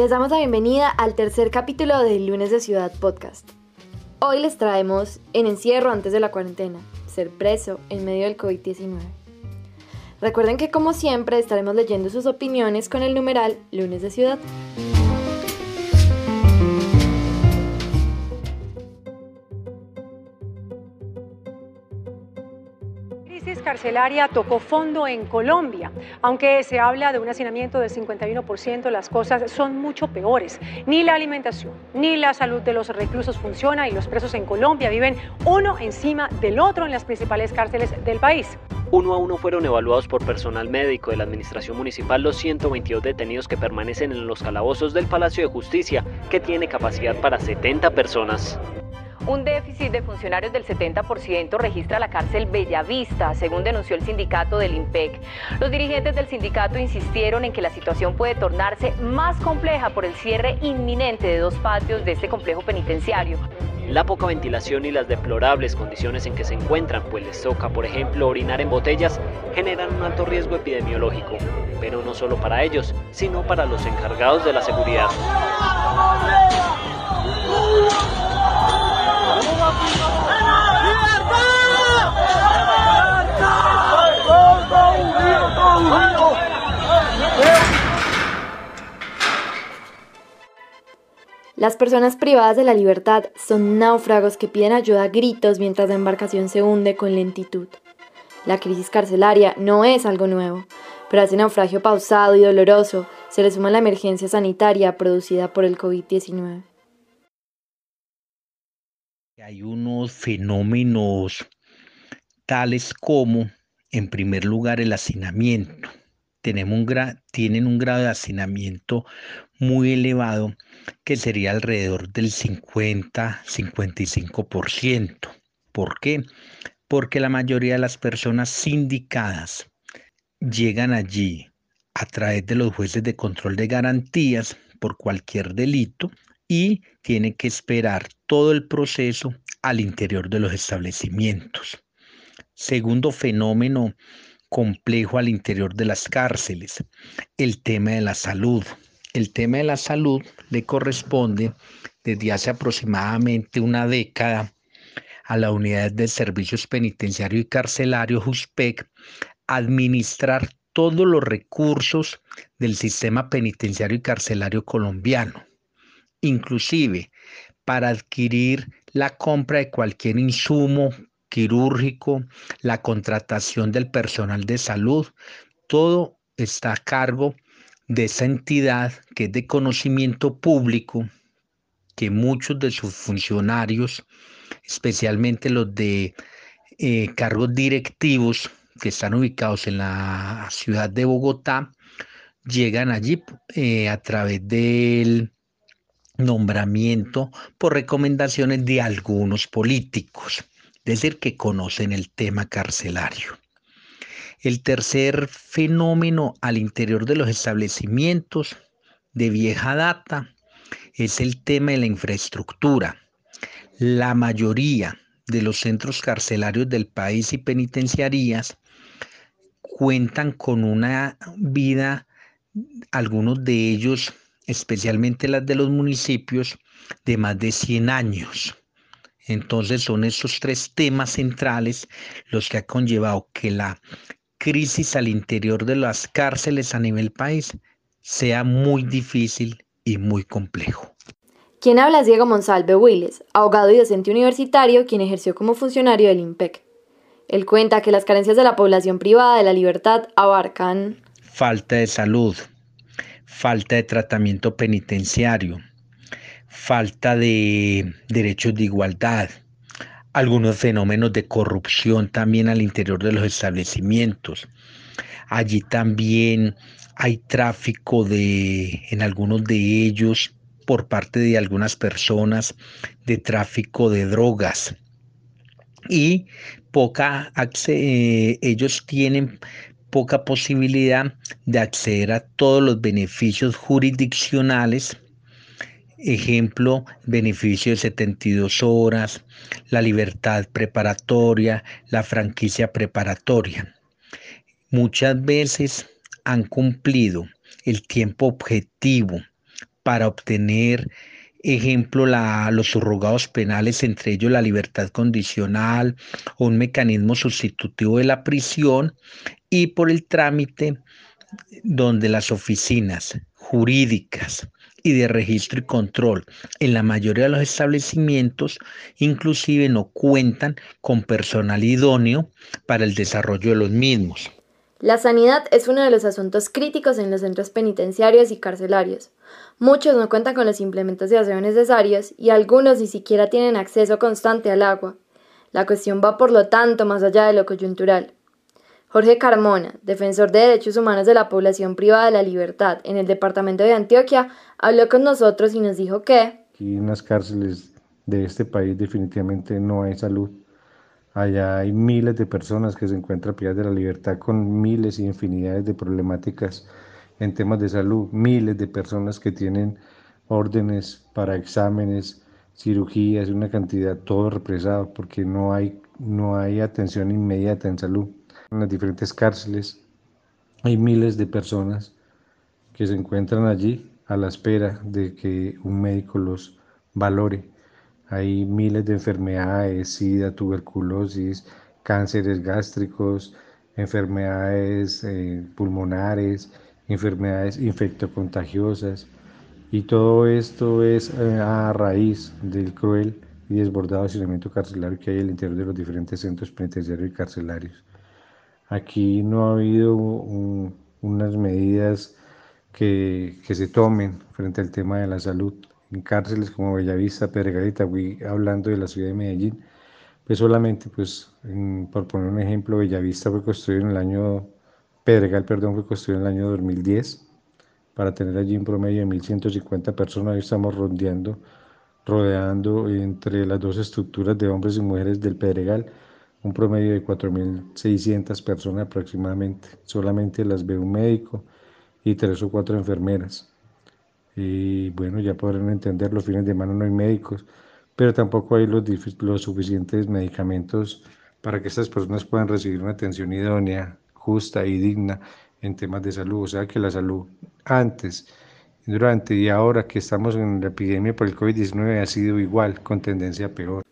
Les damos la bienvenida al tercer capítulo del Lunes de Ciudad Podcast. Hoy les traemos En encierro antes de la cuarentena, ser preso en medio del COVID-19. Recuerden que como siempre estaremos leyendo sus opiniones con el numeral Lunes de Ciudad. Carcelaria tocó fondo en Colombia. Aunque se habla de un hacinamiento del 51%, las cosas son mucho peores. Ni la alimentación ni la salud de los reclusos funciona y los presos en Colombia viven uno encima del otro en las principales cárceles del país. Uno a uno fueron evaluados por personal médico de la Administración Municipal los 122 detenidos que permanecen en los calabozos del Palacio de Justicia, que tiene capacidad para 70 personas. Un déficit de funcionarios del 70% registra la cárcel Bellavista, según denunció el sindicato del IMPEC. Los dirigentes del sindicato insistieron en que la situación puede tornarse más compleja por el cierre inminente de dos patios de este complejo penitenciario. La poca ventilación y las deplorables condiciones en que se encuentran, pues les toca, por ejemplo, orinar en botellas, generan un alto riesgo epidemiológico, pero no solo para ellos, sino para los encargados de la seguridad. Las personas privadas de la libertad son náufragos que piden ayuda a gritos mientras la embarcación se hunde con lentitud. La crisis carcelaria no es algo nuevo, pero a ese naufragio pausado y doloroso se le suma la emergencia sanitaria producida por el COVID-19. Hay unos fenómenos tales como, en primer lugar, el hacinamiento. Tienen un grado de hacinamiento muy elevado que sería alrededor del 50-55%. ¿Por qué? Porque la mayoría de las personas sindicadas llegan allí a través de los jueces de control de garantías por cualquier delito y tienen que esperar todo el proceso al interior de los establecimientos. Segundo fenómeno complejo al interior de las cárceles, el tema de la salud. El tema de la salud le corresponde desde hace aproximadamente una década a la Unidad de Servicios Penitenciario y Carcelario, JUSPEC, administrar todos los recursos del sistema penitenciario y carcelario colombiano, inclusive para adquirir la compra de cualquier insumo quirúrgico, la contratación del personal de salud, todo está a cargo de esa entidad que es de conocimiento público, que muchos de sus funcionarios, especialmente los de eh, cargos directivos que están ubicados en la ciudad de Bogotá, llegan allí eh, a través del nombramiento por recomendaciones de algunos políticos, es decir, que conocen el tema carcelario. El tercer fenómeno al interior de los establecimientos de vieja data es el tema de la infraestructura. La mayoría de los centros carcelarios del país y penitenciarías cuentan con una vida, algunos de ellos especialmente las de los municipios, de más de 100 años. Entonces son esos tres temas centrales los que ha conllevado que la crisis al interior de las cárceles a nivel país sea muy difícil y muy complejo. Quien habla es Diego Monsalve Willes, abogado y docente universitario quien ejerció como funcionario del IMPEC. Él cuenta que las carencias de la población privada de la libertad abarcan falta de salud, falta de tratamiento penitenciario, falta de derechos de igualdad, algunos fenómenos de corrupción también al interior de los establecimientos. Allí también hay tráfico de, en algunos de ellos, por parte de algunas personas, de tráfico de drogas. Y poca, eh, ellos tienen poca posibilidad de acceder a todos los beneficios jurisdiccionales, ejemplo, beneficio de 72 horas, la libertad preparatoria, la franquicia preparatoria. Muchas veces han cumplido el tiempo objetivo para obtener, ejemplo, los subrogados penales, entre ellos la libertad condicional o un mecanismo sustitutivo de la prisión, y por el trámite donde las oficinas jurídicas y de registro y control en la mayoría de los establecimientos inclusive no cuentan con personal idóneo para el desarrollo de los mismos. La sanidad es uno de los asuntos críticos en los centros penitenciarios y carcelarios. Muchos no cuentan con los implementos de aseo necesarios y algunos ni siquiera tienen acceso constante al agua. La cuestión va por lo tanto más allá de lo coyuntural. Jorge Carmona, defensor de derechos humanos de la población privada de la libertad en el departamento de Antioquia, habló con nosotros y nos dijo que aquí en las cárceles de este país definitivamente no hay salud Allá hay miles de personas que se encuentran privadas de la libertad con miles y infinidades de problemáticas en temas de salud, miles de personas que tienen órdenes para exámenes, cirugías, una cantidad, todo represado porque no hay, no hay atención inmediata en salud. En las diferentes cárceles hay miles de personas que se encuentran allí a la espera de que un médico los valore hay miles de enfermedades, sida, tuberculosis, cánceres gástricos, enfermedades eh, pulmonares, enfermedades infectocontagiosas. Y todo esto es eh, a raíz del cruel y desbordado hacinamiento carcelario que hay en el interior de los diferentes centros penitenciarios y carcelarios. Aquí no ha habido unas medidas que, que se tomen frente al tema de la salud en cárceles como Bellavista, Pedregal y hablando de la ciudad de Medellín, pues solamente, pues, por poner un ejemplo, Bellavista fue construido en el año, Pedregal, perdón, fue construido en el año 2010, para tener allí un promedio de 1.150 personas, hoy estamos rodeando, rodeando entre las dos estructuras de hombres y mujeres del Pedregal, un promedio de 4.600 personas aproximadamente, solamente las ve un médico y tres o cuatro enfermeras. Y bueno, ya podrán entender, los fines de semana no hay médicos, pero tampoco hay los, suficientes medicamentos para que estas personas puedan recibir una atención idónea, justa y digna en temas de salud. O sea que la salud antes, durante y ahora que estamos en la epidemia por el COVID-19 ha sido igual, con tendencia peor.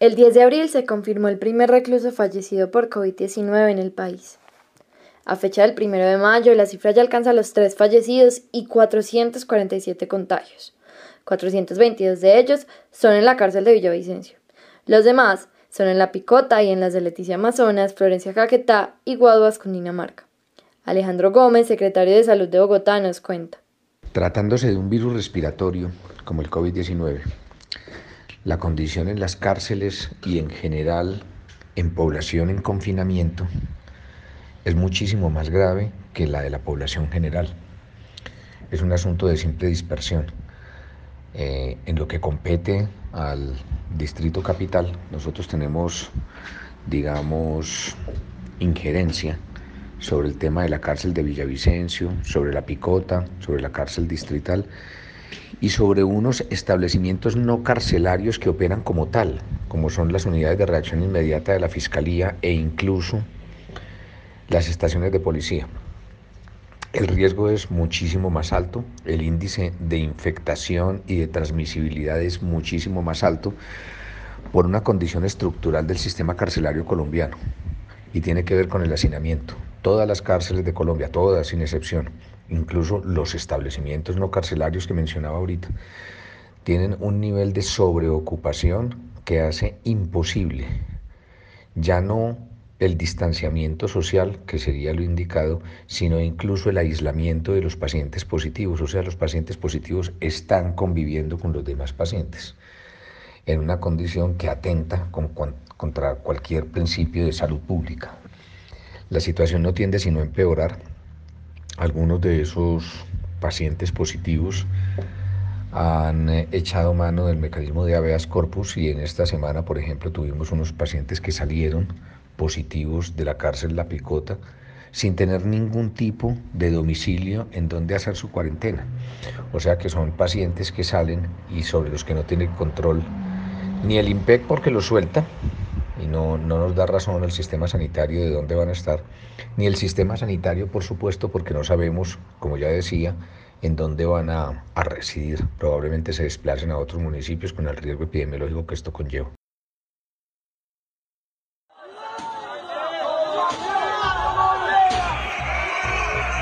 El 10 de abril se confirmó el primer recluso fallecido por COVID-19 en el país. A fecha del 1 de mayo, la cifra ya alcanza los tres fallecidos y 447 contagios. 422 de ellos son en la cárcel de Villavicencio. Los demás son en La Picota y en las de Leticia Amazonas, Florencia Caquetá y Guaduas, Cundinamarca. Alejandro Gómez, secretario de Salud de Bogotá, nos cuenta. Tratándose de un virus respiratorio como el COVID-19, la condición en las cárceles y en general en población en confinamiento es muchísimo más grave que la de la población general. Es un asunto de simple dispersión. Eh, en lo que compete al distrito capital, nosotros tenemos, digamos, injerencia sobre el tema de la cárcel de Villavicencio, sobre la Picota, sobre la cárcel distrital y sobre unos establecimientos no carcelarios que operan como tal, como son las unidades de reacción inmediata de la Fiscalía e incluso las estaciones de policía. El riesgo es muchísimo más alto, el índice de infectación y de transmisibilidad es muchísimo más alto por una condición estructural del sistema carcelario colombiano y tiene que ver con el hacinamiento. Todas las cárceles de Colombia, todas sin excepción, incluso los establecimientos no carcelarios que mencionaba ahorita, tienen un nivel de sobreocupación que hace imposible ya no el distanciamiento social, que sería lo indicado, sino incluso el aislamiento de los pacientes positivos. O sea, los pacientes positivos están conviviendo con los demás pacientes en una condición que atenta contra cualquier principio de salud pública. La situación no tiende sino a empeorar. Algunos de esos pacientes positivos han eh, echado mano del mecanismo de habeas corpus y en esta semana, por ejemplo, tuvimos unos pacientes que salieron positivos de la cárcel La Picota sin tener ningún tipo de domicilio en donde hacer su cuarentena. O sea que son pacientes que salen y sobre los que no tiene control ni el IMPEC porque los suelta no, no nos da razón el sistema sanitario de dónde van a estar, ni el sistema sanitario por supuesto porque no sabemos, como ya decía, en dónde van a, a residir. Probablemente se desplacen a otros municipios con el riesgo epidemiológico que esto conlleva.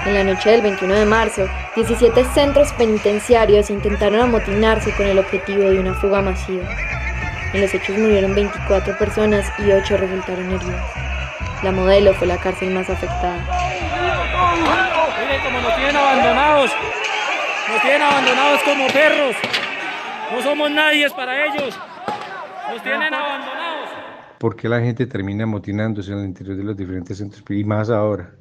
En la noche del 21 de marzo, 17 centros penitenciarios intentaron amotinarse con el objetivo de una fuga masiva. En los hechos murieron 24 personas y 8 resultaron heridas. La modelo fue la cárcel más afectada. Miren cómo nos tienen abandonados. Nos tienen abandonados como perros. No somos nadie para ellos. Nos tienen abandonados. ¿Por qué la gente termina amotinándose en el interior de los diferentes centros? Y más ahora.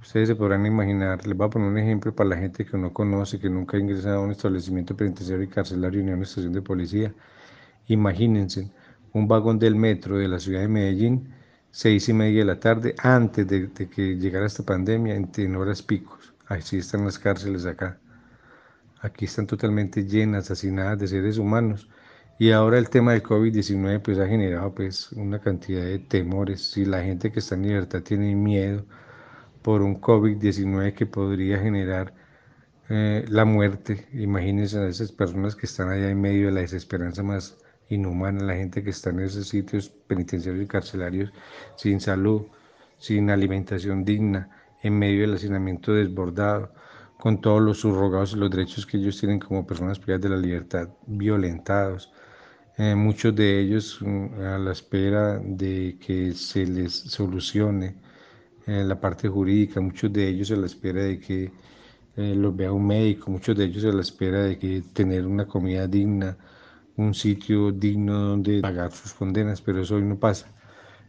Ustedes se podrán imaginar, les voy a poner un ejemplo para la gente que no conoce, que nunca ha ingresado a un establecimiento penitenciario y carcelario ni a una estación de policía. Imagínense un vagón del metro de la ciudad de Medellín, seis y media de la tarde, antes de, que llegara esta pandemia, en, horas picos. Así están las cárceles acá. Aquí están totalmente llenas, hacinadas de seres humanos. Y ahora el tema del COVID-19 pues ha generado pues una cantidad de temores. Si la gente que está en libertad tiene miedo, por un COVID-19 que podría generar eh, la muerte. Imagínense a esas personas que están allá en medio de la desesperanza más inhumana, la gente que está en esos sitios penitenciarios y carcelarios sin salud, sin alimentación digna, en medio del hacinamiento desbordado, con todos los subrogados y los derechos que ellos tienen como personas privadas de la libertad, violentados. Eh, muchos de ellos mm, a la espera de que se les solucione en la parte jurídica, muchos de ellos a la espera de que eh, los vea un médico, muchos de ellos a la espera de que tener una comida digna, un sitio digno donde pagar sus condenas, pero eso hoy no pasa.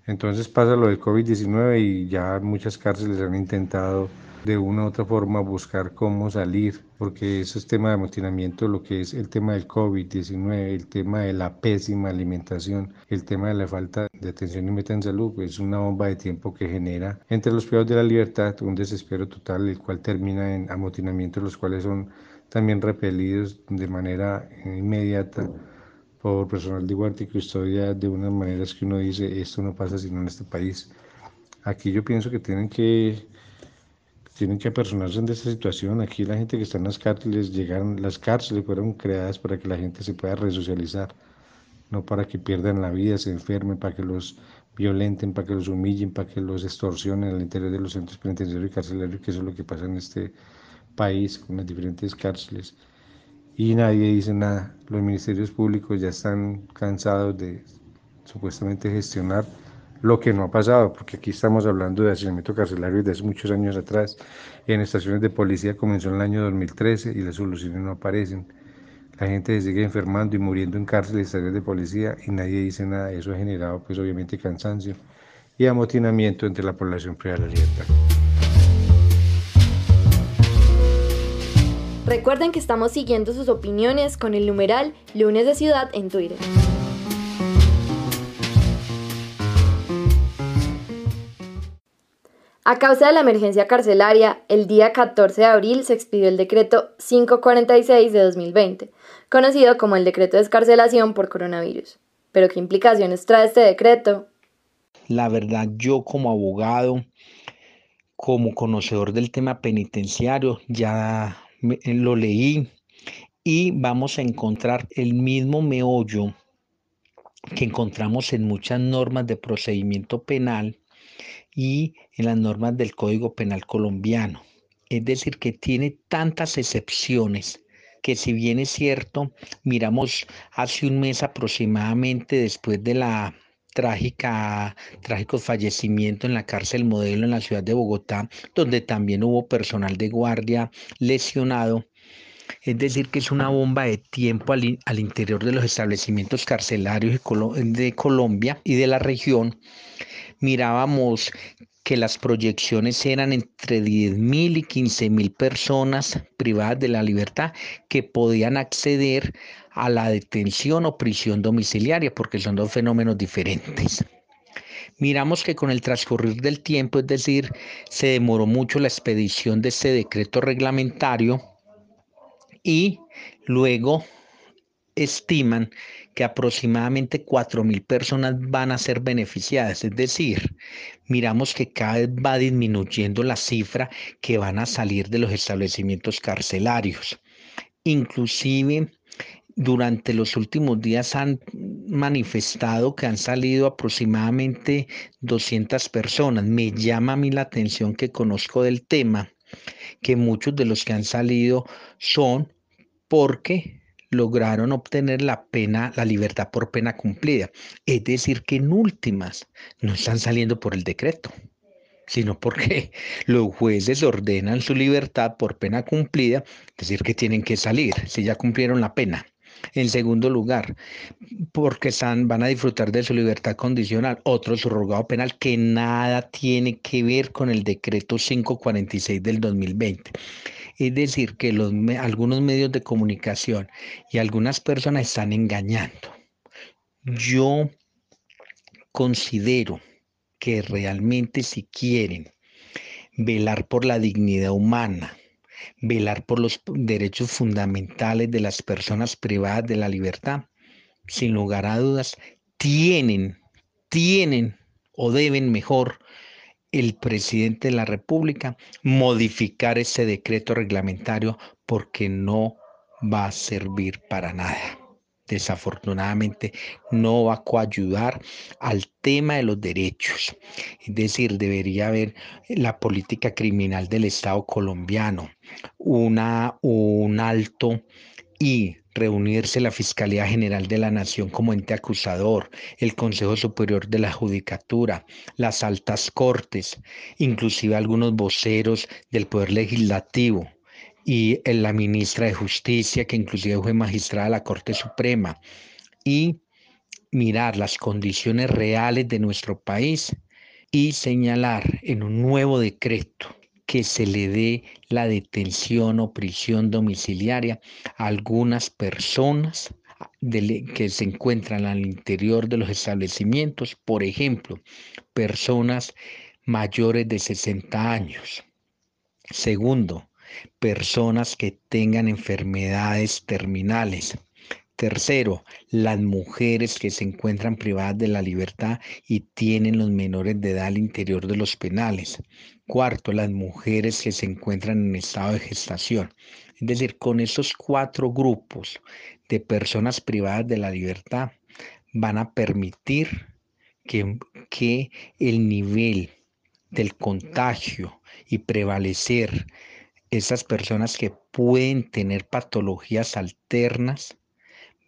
Entonces pasa lo del COVID-19 y ya muchas cárceles han intentado de una u otra forma buscar cómo salir, porque ese es tema de amotinamiento, lo que es el tema del COVID-19, el tema de la pésima alimentación, el tema de la falta de atención y meta en salud, es una bomba de tiempo que genera entre los privados de la libertad un desespero total, el cual termina en amotinamientos, los cuales son también repelidos de manera inmediata por personal de guardia y custodia de unas maneras que uno dice, esto no pasa sino en este país. Aquí yo pienso que tienen que tienen que apersonarse en esta situación. Aquí la gente que está en las cárceles, llegaron, las cárceles fueron creadas para que la gente se pueda resocializar, no para que pierdan la vida, se enfermen, para que los violenten, para que los humillen, para que los extorsionen al interior de los centros penitenciarios y carcelarios, que eso es lo que pasa en este país con las diferentes cárceles. Y nadie dice nada. Los ministerios públicos ya están cansados de supuestamente gestionar lo que no ha pasado, porque aquí estamos hablando de hacinamiento carcelario desde hace muchos años atrás. En estaciones de policía comenzó en el año 2013 y las soluciones no aparecen. La gente se sigue enfermando y muriendo en cárceles estaciones de policía y nadie dice nada. Eso ha generado, pues, obviamente, cansancio y amotinamiento entre la población privada de la libertad. Recuerden que estamos siguiendo sus opiniones con el numeral Lunes de Ciudad en Twitter. A causa de la emergencia carcelaria, el día 14 de abril se expidió el decreto 546 de 2020, conocido como el decreto de escarcelación por coronavirus. Pero ¿qué implicaciones trae este decreto? La verdad, yo como abogado, como conocedor del tema penitenciario, ya lo leí y vamos a encontrar el mismo meollo que encontramos en muchas normas de procedimiento penal y en las normas del Código Penal colombiano. Es decir, que tiene tantas excepciones que si bien es cierto, miramos hace un mes aproximadamente después de la trágica, trágico fallecimiento en la cárcel modelo en la ciudad de Bogotá, donde también hubo personal de guardia lesionado. Es decir, que es una bomba de tiempo al interior de los establecimientos carcelarios de Colombia y de la región mirábamos que las proyecciones eran entre 10.000 y 15.000 personas privadas de la libertad que podían acceder a la detención o prisión domiciliaria, porque son dos fenómenos diferentes. Miramos que con el transcurrir del tiempo, es decir, se demoró mucho la expedición de este decreto reglamentario y luego estiman que aproximadamente 4.000 personas van a ser beneficiadas. Es decir, miramos que cada vez va disminuyendo la cifra que van a salir de los establecimientos carcelarios. Inclusive durante los últimos días han manifestado que han salido aproximadamente 200 personas. Me llama a mí la atención que conozco del tema, que muchos de los que han salido son porque lograron obtener la pena, la libertad por pena cumplida. Es decir, que en últimas no están saliendo por el decreto, sino porque los jueces ordenan su libertad por pena cumplida, es decir, que tienen que salir si ya cumplieron la pena. En segundo lugar, porque van a disfrutar de su libertad condicional. Otro surrogado penal que nada tiene que ver con el decreto 546 del 2020. Es decir, que algunos medios de comunicación y algunas personas están engañando. Yo considero que realmente si quieren velar por la dignidad humana, velar por los derechos fundamentales de las personas privadas de la libertad, sin lugar a dudas, tienen, tienen o deben mejor el presidente de la República modificar ese decreto reglamentario porque no va a servir para nada desafortunadamente no va a coayudar al tema de los derechos. Es decir, debería haber la política criminal del Estado colombiano, una, un alto y reunirse la Fiscalía General de la Nación como ente acusador, el Consejo Superior de la Judicatura, las altas cortes, inclusive algunos voceros del Poder Legislativo y la ministra de Justicia, que inclusive fue magistrada de la Corte Suprema, y mirar las condiciones reales de nuestro país y señalar en un nuevo decreto que se le dé la detención o prisión domiciliaria a algunas personas que se encuentran al interior de los establecimientos, por ejemplo, personas mayores de 60 años. Segundo, personas que tengan enfermedades terminales. Tercero, las mujeres que se encuentran privadas de la libertad y tienen los menores de edad al interior de los penales. Cuarto, las mujeres que se encuentran en estado de gestación. Es decir, con esos cuatro grupos de personas privadas de la libertad van a permitir que, que el nivel del contagio y prevalecer esas personas que pueden tener patologías alternas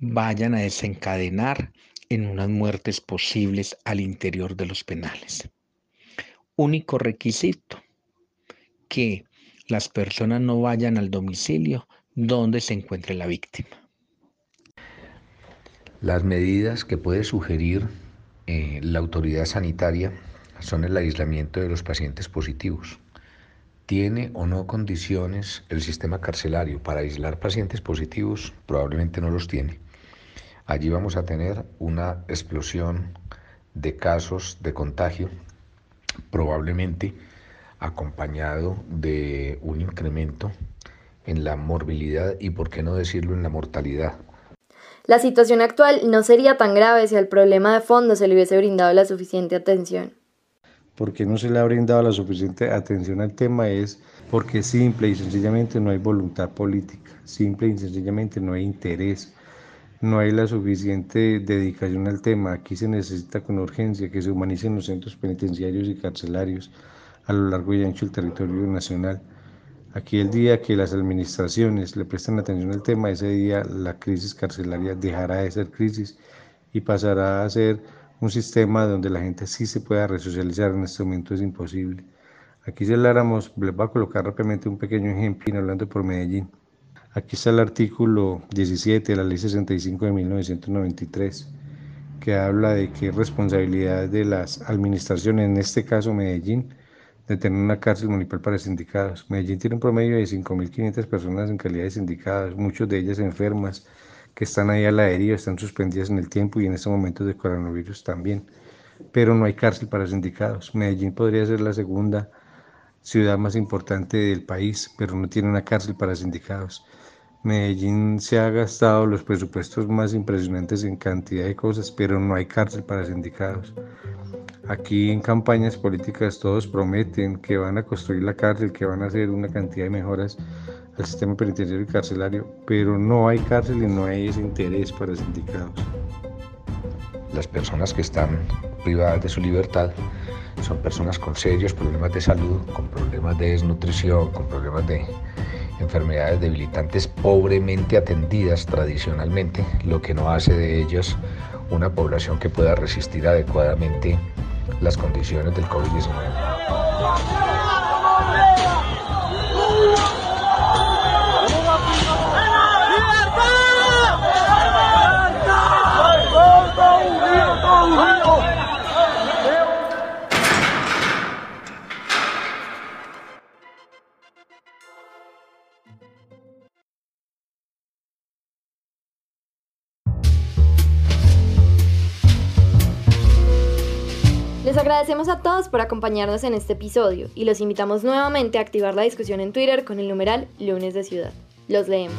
vayan a desencadenar en unas muertes posibles al interior de los penales. Único requisito, que las personas no vayan al domicilio donde se encuentre la víctima. Las medidas que puede sugerir eh, la autoridad sanitaria son el aislamiento de los pacientes positivos ¿Tiene o no condiciones el sistema carcelario para aislar pacientes positivos? Probablemente no los tiene. Allí vamos a tener una explosión de casos de contagio, probablemente acompañado de un incremento en la morbilidad y, por qué no decirlo, en la mortalidad. La situación actual no sería tan grave si al problema de fondo se le hubiese brindado la suficiente atención porque no se le ha brindado la suficiente atención al tema es porque simple y sencillamente no hay voluntad política, simple y sencillamente no hay interés, no hay la suficiente dedicación al tema. Aquí se necesita con urgencia que se humanicen los centros penitenciarios y carcelarios a lo largo y ancho del territorio nacional. Aquí el día que las administraciones le prestan atención al tema, ese día la crisis carcelaria dejará de ser crisis y pasará a ser un sistema donde la gente sí se pueda resocializar en este momento es imposible. Aquí si habláramos, les voy a colocar rápidamente un pequeño ejemplo hablando por Medellín. Aquí está el artículo 17 de la ley 65 de 1993 que habla de que es responsabilidad de las administraciones, en este caso Medellín, de tener una cárcel municipal para sindicados. Medellín tiene un promedio de 5.500 personas en calidad de sindicados, muchos de ellas enfermas, que están ahí a la deriva, están suspendidas en el tiempo y en estos momentos de coronavirus también. Pero no hay cárcel para sindicados. Medellín podría ser la segunda ciudad más importante del país, pero no tiene una cárcel para sindicados. Medellín se ha gastado los presupuestos más impresionantes en cantidad de cosas, pero no hay cárcel para sindicados. Aquí en campañas políticas todos prometen que van a construir la cárcel, que van a hacer una cantidad de mejoras al sistema penitenciario y carcelario, pero no hay cárcel y no hay ese interés para sindicados. Las personas que están privadas de su libertad son personas con serios problemas de salud, con problemas de desnutrición, con problemas de enfermedades debilitantes pobremente atendidas tradicionalmente, lo que no hace de ellos una población que pueda resistir adecuadamente las condiciones del COVID-19. Agradecemos a todos por acompañarnos en este episodio y los invitamos nuevamente a activar la discusión en Twitter con el numeral Lunes de Ciudad. Los leemos.